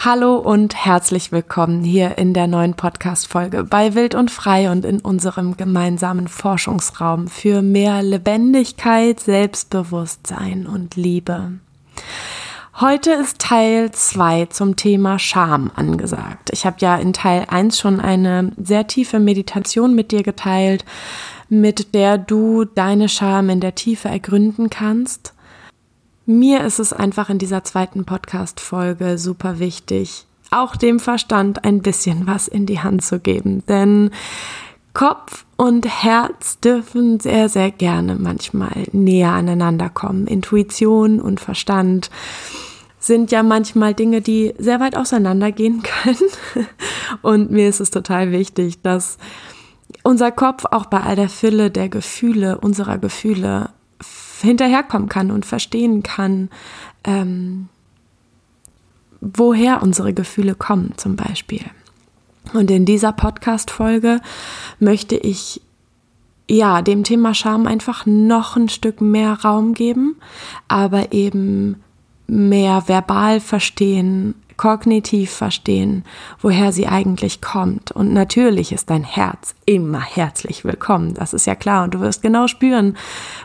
Hallo und herzlich willkommen hier in der neuen Podcast-Folge bei Wild und Frei und in unserem gemeinsamen Forschungsraum für mehr Lebendigkeit, Selbstbewusstsein und Liebe. Heute ist Teil 2 zum Thema Scham angesagt. Ich habe ja in Teil 1 schon eine sehr tiefe Meditation mit dir geteilt, mit der du deine Scham in der Tiefe ergründen kannst. Mir ist es einfach in dieser zweiten Podcast-Folge super wichtig, auch dem Verstand ein bisschen was in die Hand zu geben, denn Kopf und Herz dürfen sehr, sehr gerne manchmal näher aneinander kommen. Intuition und Verstand sind ja manchmal Dinge, die sehr weit auseinandergehen können. Und mir ist es total wichtig, dass unser Kopf auch bei all der Fülle der Gefühle, unserer Gefühle, hinterherkommen kann und verstehen kann, ähm, woher unsere Gefühle kommen zum Beispiel. Und in dieser Podcast-Folge möchte ich ja dem Thema Scham einfach noch ein Stück mehr Raum geben, aber eben mehr verbal verstehen, kognitiv verstehen, woher sie eigentlich kommt. Und natürlich ist dein Herz immer herzlich willkommen. Das ist ja klar. Und du wirst genau spüren,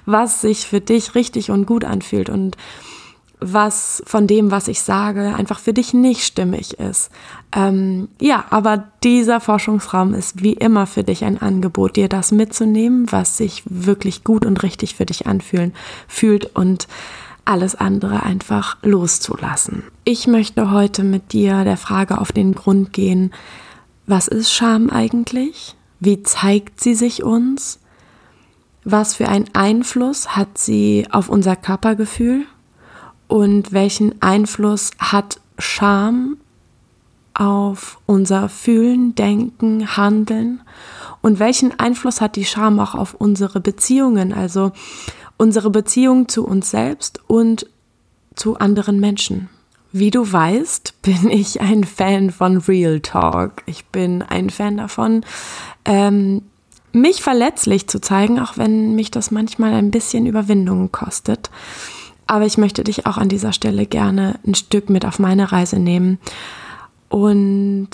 was sich für dich richtig und gut anfühlt und was von dem, was ich sage, einfach für dich nicht stimmig ist. Ähm, ja, aber dieser Forschungsraum ist wie immer für dich ein Angebot, dir das mitzunehmen, was sich wirklich gut und richtig für dich anfühlen fühlt und alles andere einfach loszulassen. Ich möchte heute mit dir der Frage auf den Grund gehen, was ist Scham eigentlich? Wie zeigt sie sich uns? Was für einen Einfluss hat sie auf unser Körpergefühl? Und welchen Einfluss hat Scham auf unser Fühlen, Denken, Handeln? Und welchen Einfluss hat die Scham auch auf unsere Beziehungen? Also unsere Beziehung zu uns selbst und zu anderen Menschen. Wie du weißt, bin ich ein Fan von Real Talk. Ich bin ein Fan davon, ähm, mich verletzlich zu zeigen, auch wenn mich das manchmal ein bisschen Überwindung kostet. Aber ich möchte dich auch an dieser Stelle gerne ein Stück mit auf meine Reise nehmen und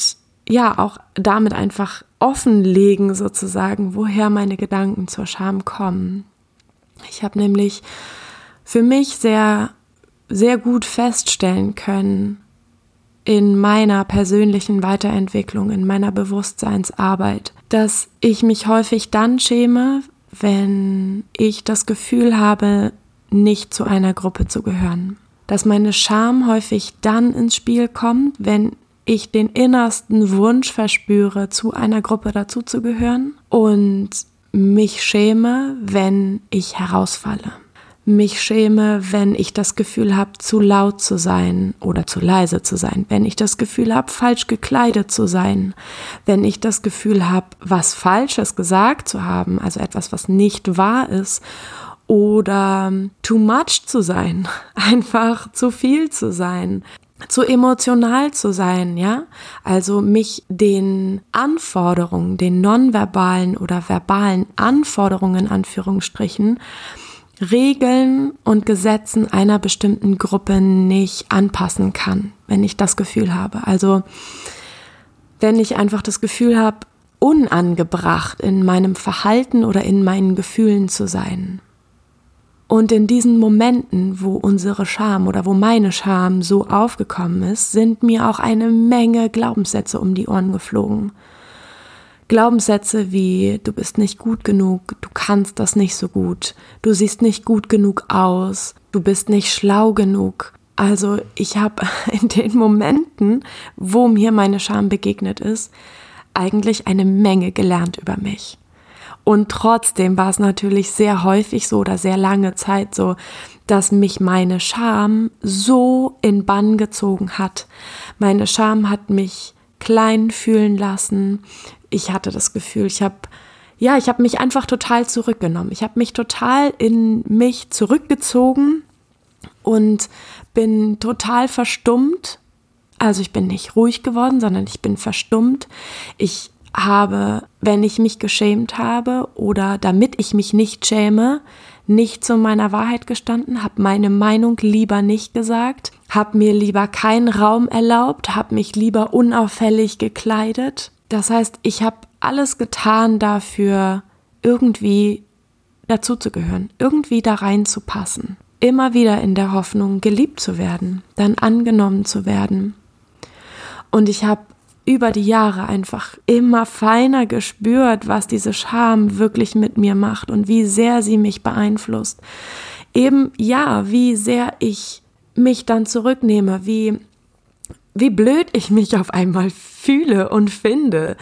ja, auch damit einfach offenlegen sozusagen, woher meine Gedanken zur Scham kommen. Ich habe nämlich für mich sehr, sehr gut feststellen können in meiner persönlichen Weiterentwicklung, in meiner Bewusstseinsarbeit, dass ich mich häufig dann schäme, wenn ich das Gefühl habe, nicht zu einer Gruppe zu gehören. Dass meine Scham häufig dann ins Spiel kommt, wenn ich den innersten Wunsch verspüre, zu einer Gruppe dazuzugehören und mich schäme, wenn ich herausfalle. Mich schäme, wenn ich das Gefühl habe, zu laut zu sein oder zu leise zu sein. Wenn ich das Gefühl habe, falsch gekleidet zu sein. Wenn ich das Gefühl habe, was Falsches gesagt zu haben, also etwas, was nicht wahr ist. Oder too much zu sein, einfach zu viel zu sein zu emotional zu sein, ja? Also mich den Anforderungen, den nonverbalen oder verbalen Anforderungen, Anführungsstrichen, Regeln und Gesetzen einer bestimmten Gruppe nicht anpassen kann, wenn ich das Gefühl habe. Also wenn ich einfach das Gefühl habe, unangebracht in meinem Verhalten oder in meinen Gefühlen zu sein. Und in diesen Momenten, wo unsere Scham oder wo meine Scham so aufgekommen ist, sind mir auch eine Menge Glaubenssätze um die Ohren geflogen. Glaubenssätze wie du bist nicht gut genug, du kannst das nicht so gut, du siehst nicht gut genug aus, du bist nicht schlau genug. Also ich habe in den Momenten, wo mir meine Scham begegnet ist, eigentlich eine Menge gelernt über mich. Und trotzdem war es natürlich sehr häufig so oder sehr lange Zeit so, dass mich meine Scham so in Bann gezogen hat. Meine Scham hat mich klein fühlen lassen. Ich hatte das Gefühl, ich habe ja, ich habe mich einfach total zurückgenommen. Ich habe mich total in mich zurückgezogen und bin total verstummt. Also ich bin nicht ruhig geworden, sondern ich bin verstummt. Ich habe, wenn ich mich geschämt habe oder damit ich mich nicht schäme, nicht zu meiner Wahrheit gestanden, habe meine Meinung lieber nicht gesagt, habe mir lieber keinen Raum erlaubt, habe mich lieber unauffällig gekleidet. Das heißt, ich habe alles getan dafür, irgendwie dazuzugehören, irgendwie da reinzupassen. Immer wieder in der Hoffnung, geliebt zu werden, dann angenommen zu werden. Und ich habe über die Jahre einfach immer feiner gespürt, was diese Scham wirklich mit mir macht und wie sehr sie mich beeinflusst. Eben ja, wie sehr ich mich dann zurücknehme, wie wie blöd ich mich auf einmal fühle und finde,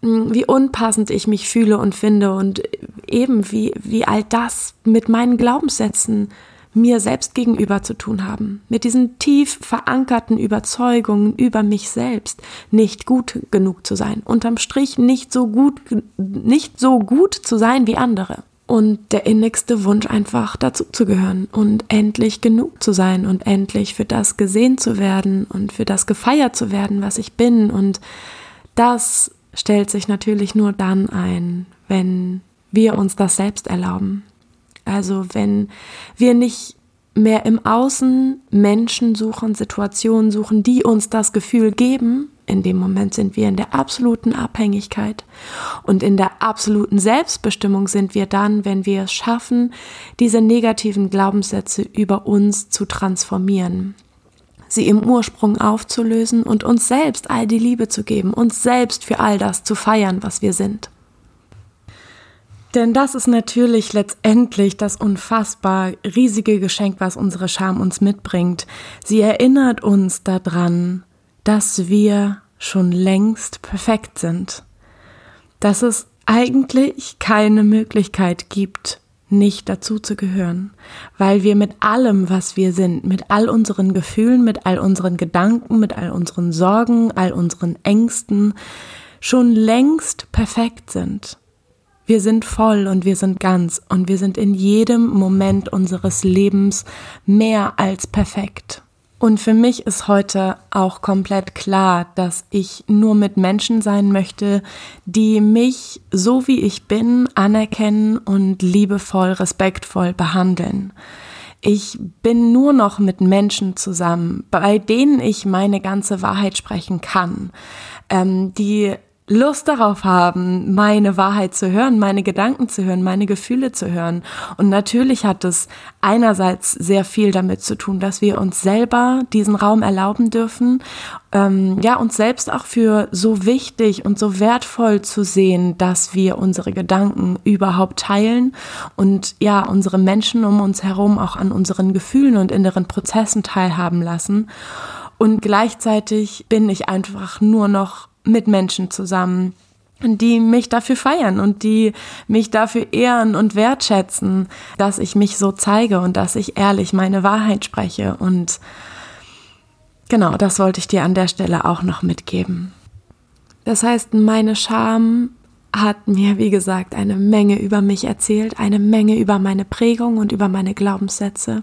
wie unpassend ich mich fühle und finde und eben wie, wie all das mit meinen Glaubenssätzen mir selbst gegenüber zu tun haben, mit diesen tief verankerten Überzeugungen über mich selbst, nicht gut genug zu sein, unterm Strich nicht so gut, nicht so gut zu sein wie andere. Und der innigste Wunsch einfach dazu zu gehören und endlich genug zu sein und endlich für das gesehen zu werden und für das gefeiert zu werden, was ich bin. Und das stellt sich natürlich nur dann ein, wenn wir uns das selbst erlauben. Also wenn wir nicht mehr im Außen Menschen suchen, Situationen suchen, die uns das Gefühl geben, in dem Moment sind wir in der absoluten Abhängigkeit und in der absoluten Selbstbestimmung sind wir dann, wenn wir es schaffen, diese negativen Glaubenssätze über uns zu transformieren, sie im Ursprung aufzulösen und uns selbst all die Liebe zu geben, uns selbst für all das zu feiern, was wir sind. Denn das ist natürlich letztendlich das unfassbar riesige Geschenk, was unsere Scham uns mitbringt. Sie erinnert uns daran, dass wir schon längst perfekt sind. Dass es eigentlich keine Möglichkeit gibt, nicht dazu zu gehören, weil wir mit allem, was wir sind, mit all unseren Gefühlen, mit all unseren Gedanken, mit all unseren Sorgen, all unseren Ängsten schon längst perfekt sind. Wir sind voll und wir sind ganz und wir sind in jedem Moment unseres Lebens mehr als perfekt. Und für mich ist heute auch komplett klar, dass ich nur mit Menschen sein möchte, die mich so wie ich bin anerkennen und liebevoll, respektvoll behandeln. Ich bin nur noch mit Menschen zusammen, bei denen ich meine ganze Wahrheit sprechen kann, ähm, die Lust darauf haben, meine Wahrheit zu hören, meine Gedanken zu hören, meine Gefühle zu hören. Und natürlich hat es einerseits sehr viel damit zu tun, dass wir uns selber diesen Raum erlauben dürfen, ähm, ja, uns selbst auch für so wichtig und so wertvoll zu sehen, dass wir unsere Gedanken überhaupt teilen und ja, unsere Menschen um uns herum auch an unseren Gefühlen und inneren Prozessen teilhaben lassen. Und gleichzeitig bin ich einfach nur noch mit Menschen zusammen, die mich dafür feiern und die mich dafür ehren und wertschätzen, dass ich mich so zeige und dass ich ehrlich meine Wahrheit spreche. Und genau, das wollte ich dir an der Stelle auch noch mitgeben. Das heißt, meine Scham hat mir, wie gesagt, eine Menge über mich erzählt, eine Menge über meine Prägung und über meine Glaubenssätze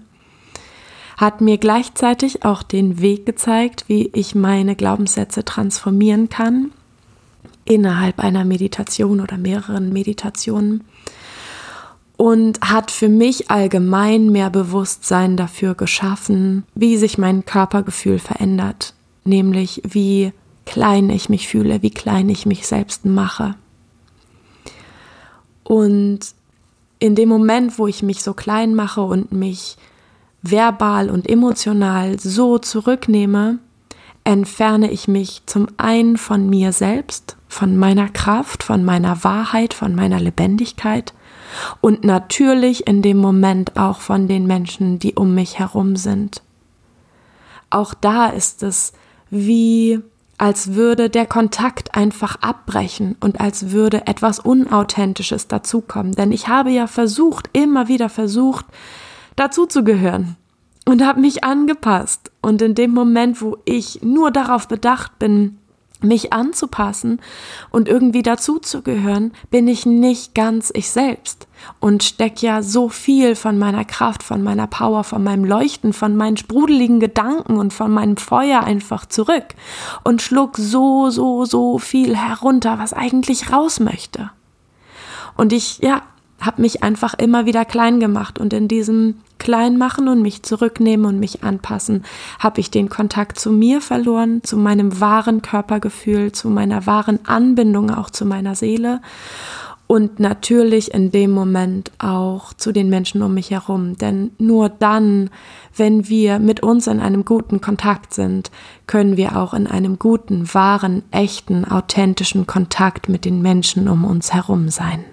hat mir gleichzeitig auch den Weg gezeigt, wie ich meine Glaubenssätze transformieren kann innerhalb einer Meditation oder mehreren Meditationen und hat für mich allgemein mehr Bewusstsein dafür geschaffen, wie sich mein Körpergefühl verändert, nämlich wie klein ich mich fühle, wie klein ich mich selbst mache. Und in dem Moment, wo ich mich so klein mache und mich verbal und emotional so zurücknehme, entferne ich mich zum einen von mir selbst, von meiner Kraft, von meiner Wahrheit, von meiner Lebendigkeit und natürlich in dem Moment auch von den Menschen, die um mich herum sind. Auch da ist es wie als würde der Kontakt einfach abbrechen und als würde etwas Unauthentisches dazukommen. Denn ich habe ja versucht, immer wieder versucht, dazuzugehören und habe mich angepasst. Und in dem Moment, wo ich nur darauf bedacht bin, mich anzupassen und irgendwie dazuzugehören, bin ich nicht ganz ich selbst und steck ja so viel von meiner Kraft, von meiner Power, von meinem Leuchten, von meinen sprudeligen Gedanken und von meinem Feuer einfach zurück und schluck so, so, so viel herunter, was eigentlich raus möchte. Und ich, ja, habe mich einfach immer wieder klein gemacht und in diesem Kleinmachen und mich zurücknehmen und mich anpassen, habe ich den Kontakt zu mir verloren, zu meinem wahren Körpergefühl, zu meiner wahren Anbindung auch zu meiner Seele und natürlich in dem Moment auch zu den Menschen um mich herum. Denn nur dann, wenn wir mit uns in einem guten Kontakt sind, können wir auch in einem guten, wahren, echten, authentischen Kontakt mit den Menschen um uns herum sein.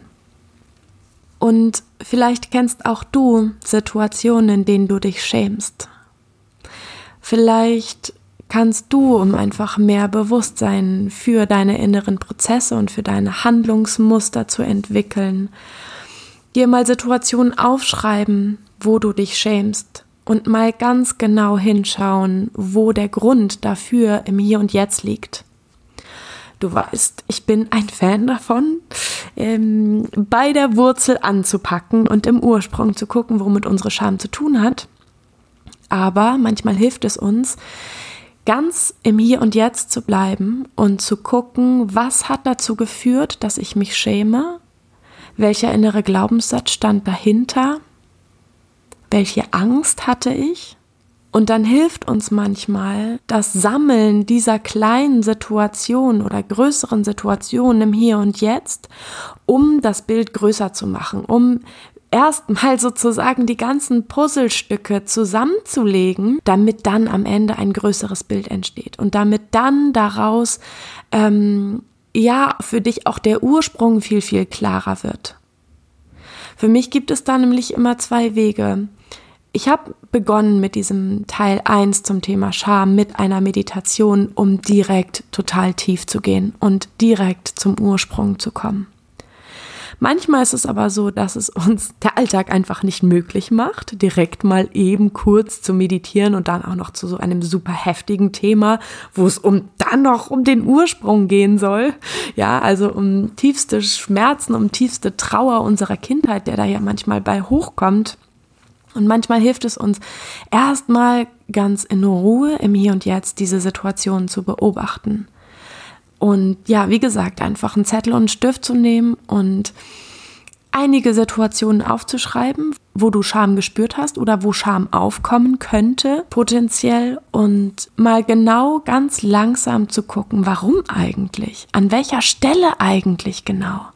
Und vielleicht kennst auch du Situationen, in denen du dich schämst. Vielleicht kannst du, um einfach mehr Bewusstsein für deine inneren Prozesse und für deine Handlungsmuster zu entwickeln, dir mal Situationen aufschreiben, wo du dich schämst und mal ganz genau hinschauen, wo der Grund dafür im Hier und Jetzt liegt. Du weißt, ich bin ein Fan davon, ähm, bei der Wurzel anzupacken und im Ursprung zu gucken, womit unsere Scham zu tun hat. Aber manchmal hilft es uns, ganz im Hier und Jetzt zu bleiben und zu gucken, was hat dazu geführt, dass ich mich schäme, welcher innere Glaubenssatz stand dahinter, welche Angst hatte ich und dann hilft uns manchmal das Sammeln dieser kleinen Situationen oder größeren Situationen im Hier und Jetzt, um das Bild größer zu machen, um erstmal sozusagen die ganzen Puzzlestücke zusammenzulegen, damit dann am Ende ein größeres Bild entsteht und damit dann daraus ähm, ja für dich auch der Ursprung viel, viel klarer wird. Für mich gibt es da nämlich immer zwei Wege. Ich habe begonnen mit diesem Teil 1 zum Thema Scham mit einer Meditation, um direkt total tief zu gehen und direkt zum Ursprung zu kommen. Manchmal ist es aber so, dass es uns der Alltag einfach nicht möglich macht, direkt mal eben kurz zu meditieren und dann auch noch zu so einem super heftigen Thema, wo es um dann noch um den Ursprung gehen soll. Ja, also um tiefste Schmerzen, um tiefste Trauer unserer Kindheit, der da ja manchmal bei hochkommt. Und manchmal hilft es uns erstmal ganz in Ruhe im Hier und Jetzt diese Situation zu beobachten. Und ja, wie gesagt, einfach einen Zettel und einen Stift zu nehmen und einige Situationen aufzuschreiben, wo du Scham gespürt hast oder wo Scham aufkommen könnte, potenziell, und mal genau ganz langsam zu gucken, warum eigentlich, an welcher Stelle eigentlich genau.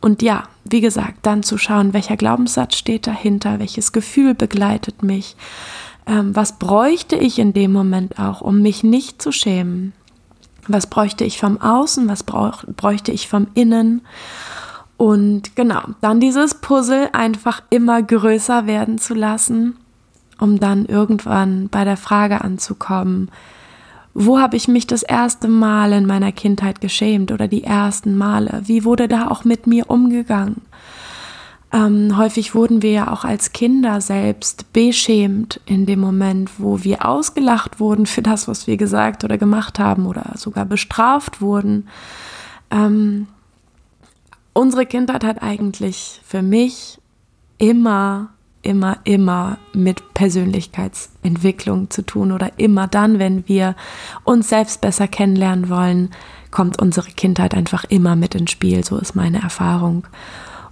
Und ja, wie gesagt, dann zu schauen, welcher Glaubenssatz steht dahinter, welches Gefühl begleitet mich, ähm, was bräuchte ich in dem Moment auch, um mich nicht zu schämen. Was bräuchte ich vom Außen, was brauch, bräuchte ich vom Innen. Und genau, dann dieses Puzzle einfach immer größer werden zu lassen, um dann irgendwann bei der Frage anzukommen, wo habe ich mich das erste Mal in meiner Kindheit geschämt oder die ersten Male? Wie wurde da auch mit mir umgegangen? Ähm, häufig wurden wir ja auch als Kinder selbst beschämt in dem Moment, wo wir ausgelacht wurden für das, was wir gesagt oder gemacht haben oder sogar bestraft wurden. Ähm, unsere Kindheit hat eigentlich für mich immer immer, immer mit Persönlichkeitsentwicklung zu tun oder immer dann, wenn wir uns selbst besser kennenlernen wollen, kommt unsere Kindheit einfach immer mit ins Spiel. So ist meine Erfahrung.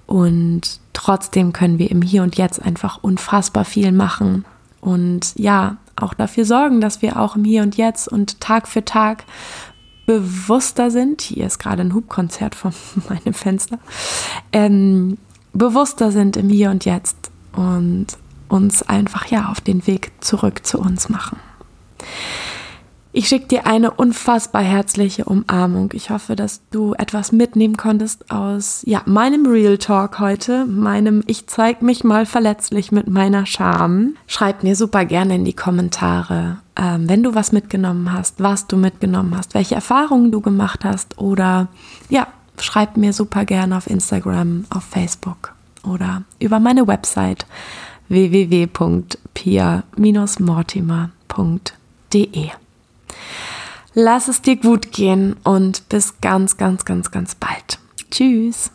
Und trotzdem können wir im Hier und Jetzt einfach unfassbar viel machen. Und ja, auch dafür sorgen, dass wir auch im Hier und Jetzt und Tag für Tag bewusster sind. Hier ist gerade ein Hubkonzert von meinem Fenster. Ähm, bewusster sind im Hier und Jetzt und uns einfach ja auf den Weg zurück zu uns machen. Ich schicke dir eine unfassbar herzliche Umarmung. Ich hoffe, dass du etwas mitnehmen konntest aus ja, meinem Real Talk heute, meinem Ich zeig mich mal verletzlich mit meiner Scham. Schreib mir super gerne in die Kommentare, ähm, wenn du was mitgenommen hast, was du mitgenommen hast, welche Erfahrungen du gemacht hast oder ja, schreib mir super gerne auf Instagram, auf Facebook oder über meine Website www.pia-mortimer.de. Lass es dir gut gehen und bis ganz, ganz, ganz, ganz bald. Tschüss.